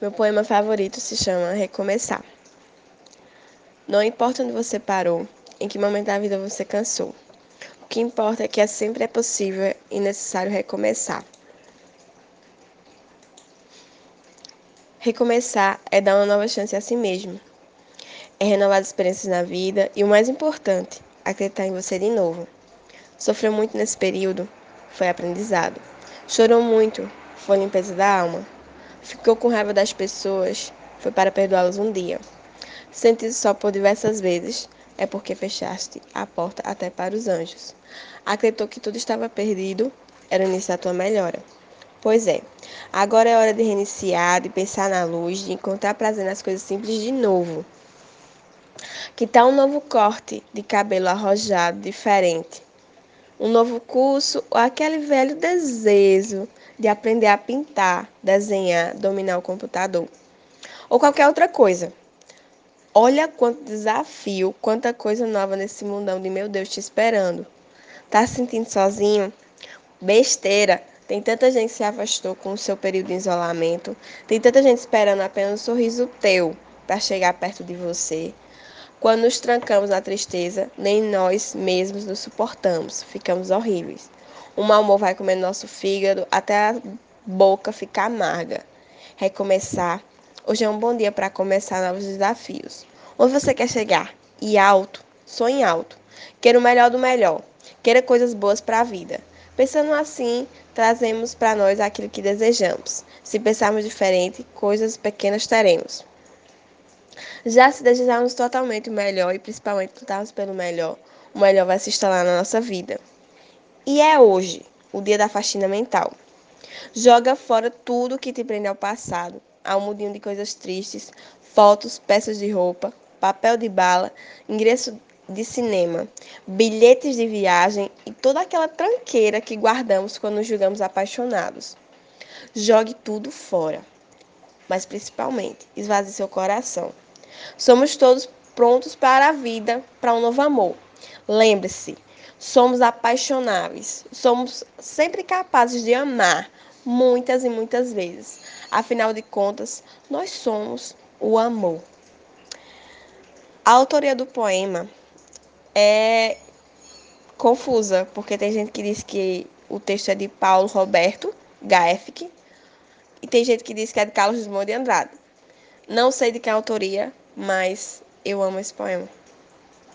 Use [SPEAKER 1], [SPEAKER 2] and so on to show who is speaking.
[SPEAKER 1] Meu poema favorito se chama Recomeçar. Não importa onde você parou, em que momento da vida você cansou. O que importa é que é sempre é possível e necessário recomeçar. Recomeçar é dar uma nova chance a si mesmo. É renovar as experiências na vida e o mais importante, acreditar em você de novo. Sofreu muito nesse período? Foi aprendizado. Chorou muito? Foi limpeza da alma. Ficou com raiva das pessoas, foi para perdoá-las um dia. Sentido só por diversas vezes, é porque fechaste a porta até para os anjos. Acreditou que tudo estava perdido, era o início da tua melhora. Pois é, agora é hora de reiniciar, de pensar na luz, de encontrar prazer nas coisas simples de novo. Que tal um novo corte de cabelo arrojado, diferente? Um novo curso ou aquele velho desejo de aprender a pintar, desenhar, dominar o computador. Ou qualquer outra coisa. Olha quanto desafio, quanta coisa nova nesse mundão de meu Deus te esperando. Tá se sentindo sozinho? Besteira! Tem tanta gente que se afastou com o seu período de isolamento. Tem tanta gente esperando apenas um sorriso teu para chegar perto de você. Quando nos trancamos na tristeza, nem nós mesmos nos suportamos, ficamos horríveis. O mau humor vai comendo nosso fígado até a boca ficar amarga. Recomeçar. Hoje é um bom dia para começar novos desafios. Onde você quer chegar? E alto. Sonhe alto. Queira o melhor do melhor. Queira coisas boas para a vida. Pensando assim, trazemos para nós aquilo que desejamos. Se pensarmos diferente, coisas pequenas teremos. Já se desejarmos totalmente o melhor e principalmente lutarmos pelo melhor, o melhor vai se instalar na nossa vida. E é hoje, o dia da faxina mental. Joga fora tudo que te prende ao passado, ao mudinho de coisas tristes, fotos, peças de roupa, papel de bala, ingresso de cinema, bilhetes de viagem e toda aquela tranqueira que guardamos quando nos julgamos apaixonados. Jogue tudo fora, mas principalmente esvazie seu coração. Somos todos prontos para a vida, para um novo amor. Lembre-se, somos apaixonáveis, somos sempre capazes de amar muitas e muitas vezes. Afinal de contas, nós somos o amor. A autoria do poema é confusa, porque tem gente que diz que o texto é de Paulo Roberto Gaefke e tem gente que diz que é de Carlos Drummond de Andrade. Não sei de que autoria, mas eu amo esse poema.